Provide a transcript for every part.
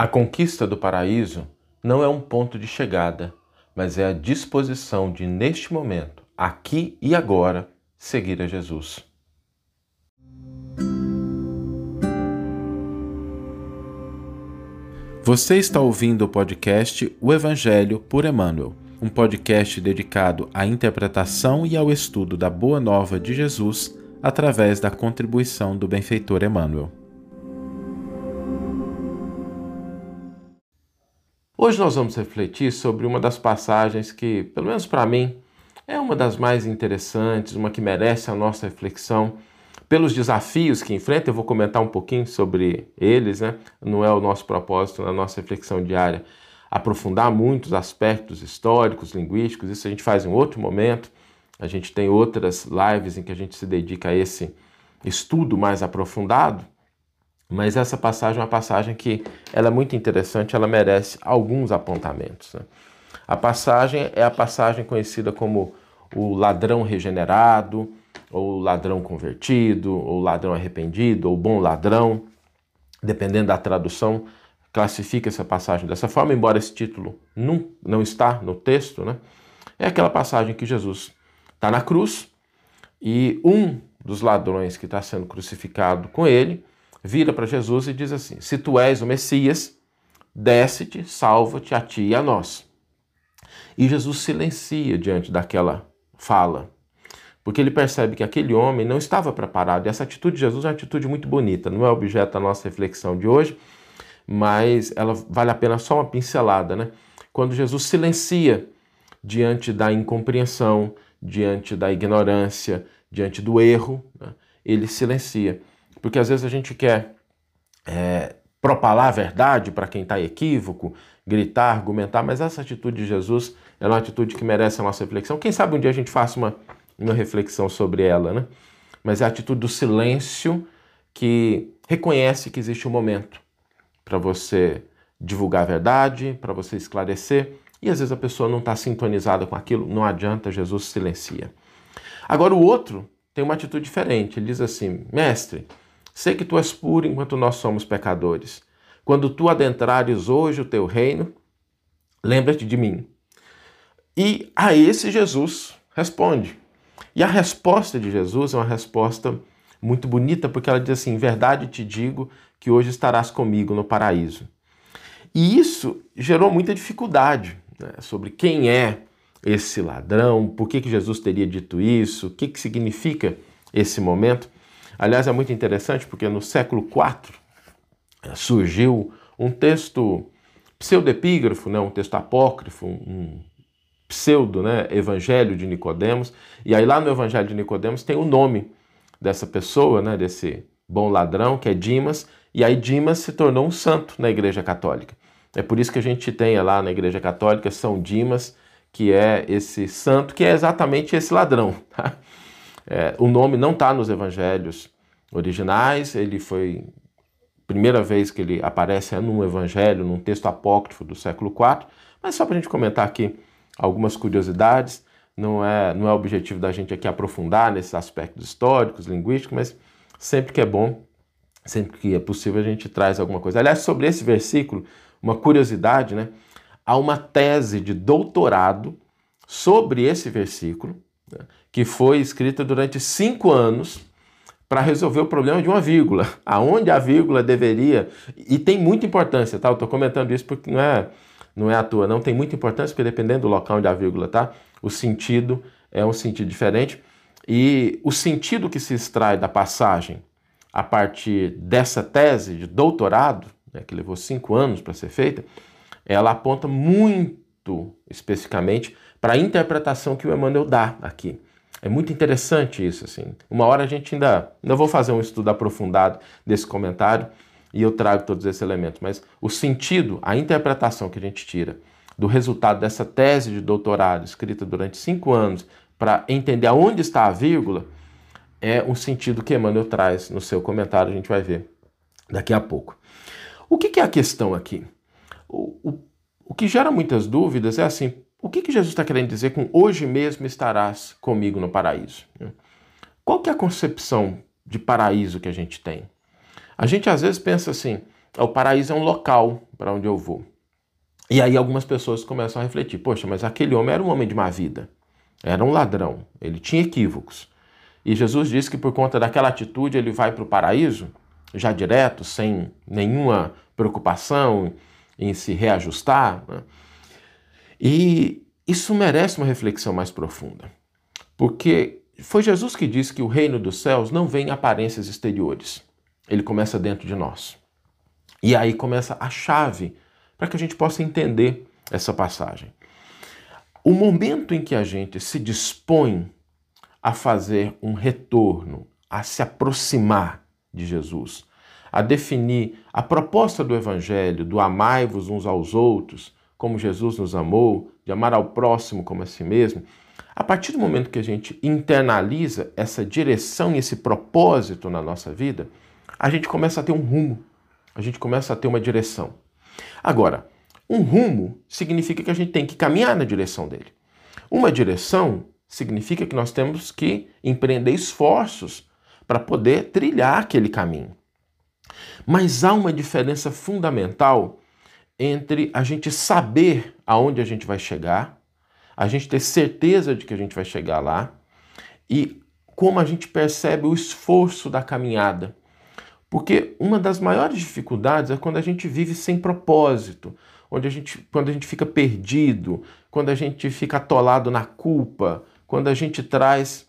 A conquista do paraíso não é um ponto de chegada, mas é a disposição de, neste momento, aqui e agora, seguir a Jesus. Você está ouvindo o podcast O Evangelho por Emmanuel, um podcast dedicado à interpretação e ao estudo da Boa Nova de Jesus através da contribuição do benfeitor Emmanuel. Hoje nós vamos refletir sobre uma das passagens que, pelo menos para mim, é uma das mais interessantes, uma que merece a nossa reflexão pelos desafios que enfrenta. Eu vou comentar um pouquinho sobre eles, né? Não é o nosso propósito na nossa reflexão diária aprofundar muitos aspectos históricos, linguísticos, isso a gente faz em outro momento. A gente tem outras lives em que a gente se dedica a esse estudo mais aprofundado, mas essa passagem é uma passagem que ela é muito interessante, ela merece alguns apontamentos. Né? A passagem é a passagem conhecida como o ladrão regenerado, ou ladrão convertido, ou ladrão arrependido, ou bom ladrão, dependendo da tradução, classifica essa passagem dessa forma, embora esse título não, não está no texto, né? É aquela passagem que Jesus está na cruz e um dos ladrões que está sendo crucificado com ele vira para Jesus e diz assim: Se tu és o Messias, desce-te, salva-te a ti e a nós. E Jesus silencia diante daquela fala porque ele percebe que aquele homem não estava preparado. E essa atitude de Jesus é uma atitude muito bonita, não é objeto da nossa reflexão de hoje, mas ela vale a pena só uma pincelada, né? Quando Jesus silencia diante da incompreensão, diante da ignorância, diante do erro, né? ele silencia. Porque às vezes a gente quer é, propalar a verdade para quem está equívoco, gritar, argumentar, mas essa atitude de Jesus é uma atitude que merece a nossa reflexão. Quem sabe um dia a gente faça uma uma reflexão sobre ela, né? Mas é a atitude do silêncio que reconhece que existe um momento para você divulgar a verdade, para você esclarecer, e às vezes a pessoa não está sintonizada com aquilo, não adianta, Jesus silencia. Agora o outro tem uma atitude diferente, ele diz assim: Mestre, sei que tu és puro enquanto nós somos pecadores. Quando tu adentrares hoje o teu reino, lembra-te de mim. E a esse Jesus responde: e a resposta de Jesus é uma resposta muito bonita, porque ela diz assim: Verdade te digo que hoje estarás comigo no paraíso. E isso gerou muita dificuldade né, sobre quem é esse ladrão, por que, que Jesus teria dito isso, o que, que significa esse momento. Aliás, é muito interessante porque no século IV eh, surgiu um texto pseudepígrafo, né, um texto apócrifo, um, pseudo né, evangelho de Nicodemos. E aí lá no evangelho de Nicodemos tem o nome dessa pessoa, né, desse bom ladrão, que é Dimas, e aí Dimas se tornou um santo na Igreja Católica. É por isso que a gente tem lá na Igreja Católica São Dimas, que é esse santo, que é exatamente esse ladrão. Tá? É, o nome não está nos evangelhos originais, ele foi. Primeira vez que ele aparece é num evangelho, num texto apócrifo do século IV, mas só para a gente comentar aqui algumas curiosidades. Não é, não é objetivo da gente aqui aprofundar nesses aspectos históricos, linguísticos, mas sempre que é bom, sempre que é possível, a gente traz alguma coisa. Aliás, sobre esse versículo, uma curiosidade, né? Há uma tese de doutorado sobre esse versículo, né? Que foi escrita durante cinco anos para resolver o problema de uma vírgula, aonde a vírgula deveria. E tem muita importância, tá? Eu estou comentando isso porque não é não é à toa, não tem muita importância, porque dependendo do local onde a vírgula está, o sentido é um sentido diferente. E o sentido que se extrai da passagem a partir dessa tese de doutorado, né, que levou cinco anos para ser feita, ela aponta muito especificamente para a interpretação que o Emmanuel dá aqui. É muito interessante isso, assim. Uma hora a gente ainda, ainda vou fazer um estudo aprofundado desse comentário, e eu trago todos esses elementos. Mas o sentido, a interpretação que a gente tira do resultado dessa tese de doutorado escrita durante cinco anos para entender aonde está a vírgula é um sentido que Emmanuel traz no seu comentário, a gente vai ver daqui a pouco. O que, que é a questão aqui? O, o, o, que gera muitas dúvidas é assim: o que, que Jesus está querendo dizer com hoje mesmo estarás comigo no paraíso? Qual que é a concepção de paraíso que a gente tem? A gente às vezes pensa assim: o paraíso é um local para onde eu vou. E aí algumas pessoas começam a refletir: poxa, mas aquele homem era um homem de má vida, era um ladrão, ele tinha equívocos. E Jesus diz que por conta daquela atitude ele vai para o paraíso, já direto, sem nenhuma preocupação em se reajustar. Né? E isso merece uma reflexão mais profunda, porque foi Jesus que disse que o reino dos céus não vem em aparências exteriores, ele começa dentro de nós. E aí começa a chave para que a gente possa entender essa passagem. O momento em que a gente se dispõe a fazer um retorno, a se aproximar de Jesus, a definir a proposta do Evangelho, do amai-vos uns aos outros, como Jesus nos amou, de amar ao próximo como a si mesmo, a partir do momento que a gente internaliza essa direção e esse propósito na nossa vida, a gente começa a ter um rumo, a gente começa a ter uma direção. Agora, um rumo significa que a gente tem que caminhar na direção dele. Uma direção significa que nós temos que empreender esforços para poder trilhar aquele caminho. Mas há uma diferença fundamental entre a gente saber aonde a gente vai chegar, a gente ter certeza de que a gente vai chegar lá e como a gente percebe o esforço da caminhada. Porque uma das maiores dificuldades é quando a gente vive sem propósito, onde a gente, quando a gente fica perdido, quando a gente fica atolado na culpa, quando a gente traz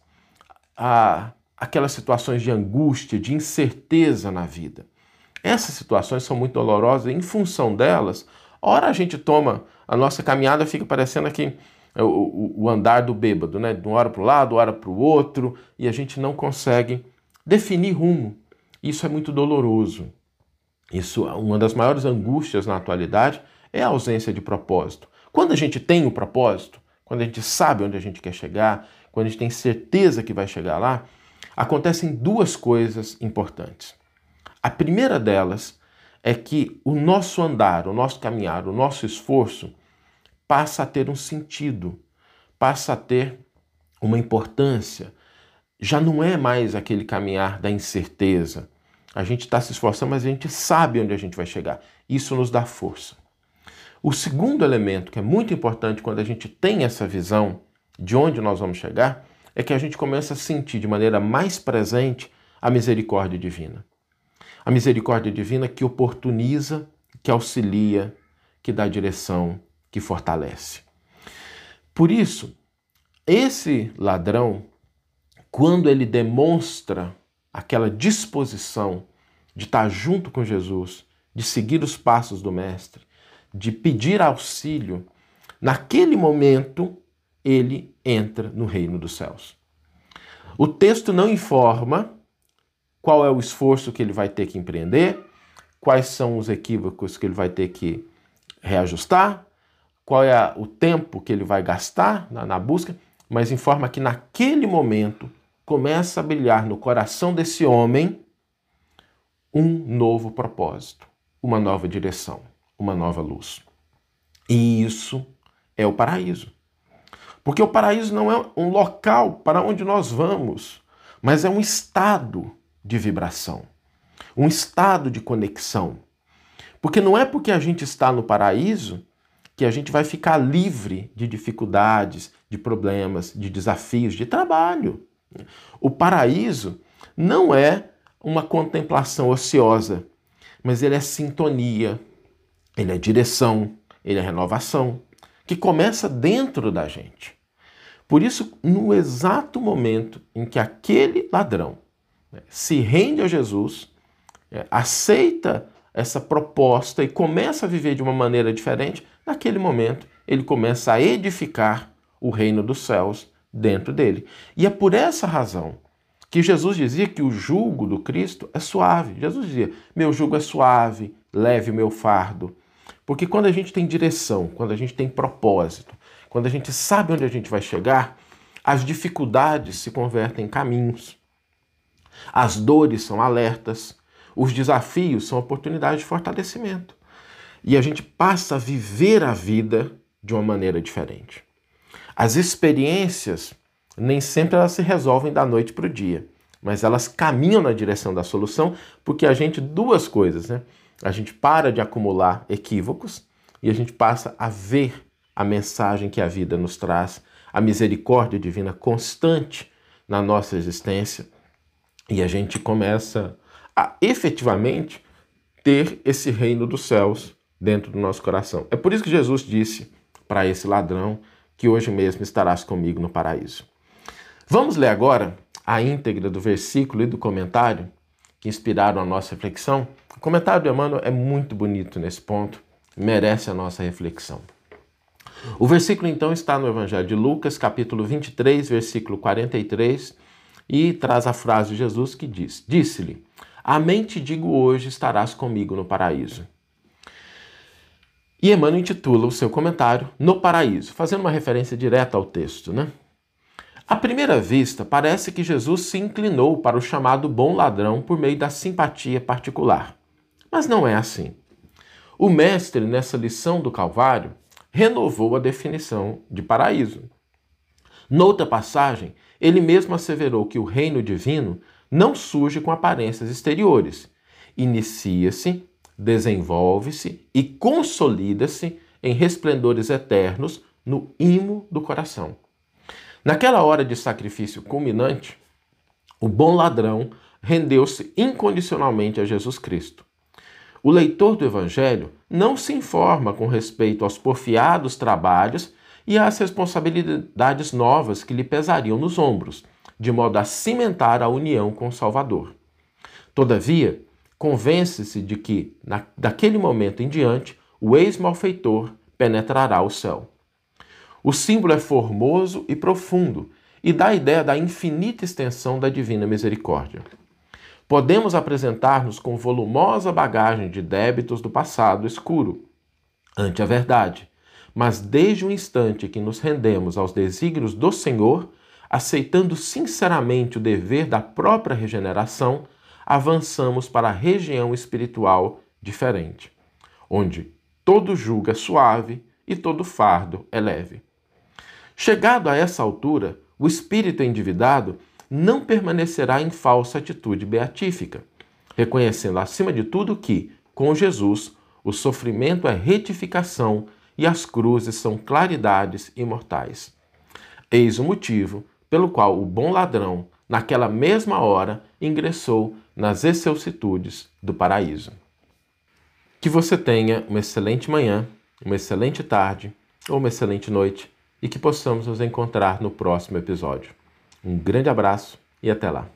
a, aquelas situações de angústia, de incerteza na vida. Essas situações são muito dolorosas e, em função delas, ora a gente toma, a nossa caminhada fica parecendo aqui o, o, o andar do bêbado, né? De uma hora para o lado, hora para o outro, e a gente não consegue definir rumo. Isso é muito doloroso. Isso, uma das maiores angústias na atualidade é a ausência de propósito. Quando a gente tem o propósito, quando a gente sabe onde a gente quer chegar, quando a gente tem certeza que vai chegar lá, acontecem duas coisas importantes. A primeira delas é que o nosso andar, o nosso caminhar, o nosso esforço passa a ter um sentido, passa a ter uma importância, já não é mais aquele caminhar da incerteza. A gente está se esforçando, mas a gente sabe onde a gente vai chegar. Isso nos dá força. O segundo elemento que é muito importante quando a gente tem essa visão de onde nós vamos chegar é que a gente começa a sentir de maneira mais presente a misericórdia divina. A misericórdia divina que oportuniza, que auxilia, que dá direção, que fortalece. Por isso, esse ladrão quando ele demonstra aquela disposição de estar junto com Jesus, de seguir os passos do Mestre, de pedir auxílio, naquele momento ele entra no reino dos céus. O texto não informa qual é o esforço que ele vai ter que empreender, quais são os equívocos que ele vai ter que reajustar, qual é o tempo que ele vai gastar na, na busca, mas informa que naquele momento começa a brilhar no coração desse homem um novo propósito, uma nova direção, uma nova luz. E isso é o paraíso. Porque o paraíso não é um local para onde nós vamos, mas é um estado de vibração, um estado de conexão. Porque não é porque a gente está no paraíso que a gente vai ficar livre de dificuldades, de problemas, de desafios, de trabalho. O paraíso não é uma contemplação ociosa, mas ele é sintonia, ele é direção, ele é renovação, que começa dentro da gente. Por isso, no exato momento em que aquele ladrão né, se rende a Jesus, é, aceita essa proposta e começa a viver de uma maneira diferente, naquele momento ele começa a edificar o reino dos céus dentro dele. E é por essa razão que Jesus dizia que o jugo do Cristo é suave. Jesus dizia: Meu jugo é suave, leve o meu fardo. Porque quando a gente tem direção, quando a gente tem propósito, quando a gente sabe onde a gente vai chegar, as dificuldades se convertem em caminhos. As dores são alertas, os desafios são oportunidades de fortalecimento. E a gente passa a viver a vida de uma maneira diferente. As experiências nem sempre elas se resolvem da noite para o dia, mas elas caminham na direção da solução porque a gente duas coisas, né? a gente para de acumular equívocos e a gente passa a ver a mensagem que a vida nos traz, a misericórdia divina constante na nossa existência e a gente começa a efetivamente ter esse reino dos céus dentro do nosso coração. É por isso que Jesus disse para esse ladrão que hoje mesmo estarás comigo no paraíso. Vamos ler agora a íntegra do versículo e do comentário que inspiraram a nossa reflexão. O comentário do Emmanuel é muito bonito nesse ponto, merece a nossa reflexão. O versículo então está no Evangelho de Lucas, capítulo 23, versículo 43, e traz a frase de Jesus que diz: Disse-lhe: Amém te digo hoje estarás comigo no paraíso. E Emmanuel intitula o seu comentário No Paraíso, fazendo uma referência direta ao texto, né? À primeira vista, parece que Jesus se inclinou para o chamado bom ladrão por meio da simpatia particular. Mas não é assim. O Mestre, nessa lição do Calvário, renovou a definição de paraíso. Noutra passagem, ele mesmo asseverou que o reino divino não surge com aparências exteriores. Inicia-se, desenvolve-se e consolida-se em resplendores eternos no imo do coração. Naquela hora de sacrifício culminante, o bom ladrão rendeu-se incondicionalmente a Jesus Cristo. O leitor do Evangelho não se informa com respeito aos porfiados trabalhos e às responsabilidades novas que lhe pesariam nos ombros, de modo a cimentar a união com Salvador. Todavia, convence-se de que, na, daquele momento em diante, o ex-malfeitor penetrará o céu. O símbolo é formoso e profundo e dá a ideia da infinita extensão da divina misericórdia. Podemos apresentar-nos com volumosa bagagem de débitos do passado escuro, ante a verdade, mas desde o instante que nos rendemos aos desígnios do Senhor, aceitando sinceramente o dever da própria regeneração, avançamos para a região espiritual diferente, onde todo julga suave e todo fardo é leve. Chegado a essa altura, o espírito endividado não permanecerá em falsa atitude beatífica, reconhecendo acima de tudo que, com Jesus, o sofrimento é retificação e as cruzes são claridades imortais. Eis o motivo pelo qual o bom ladrão, naquela mesma hora, ingressou nas excelsitudes do paraíso. Que você tenha uma excelente manhã, uma excelente tarde ou uma excelente noite e que possamos nos encontrar no próximo episódio. Um grande abraço e até lá!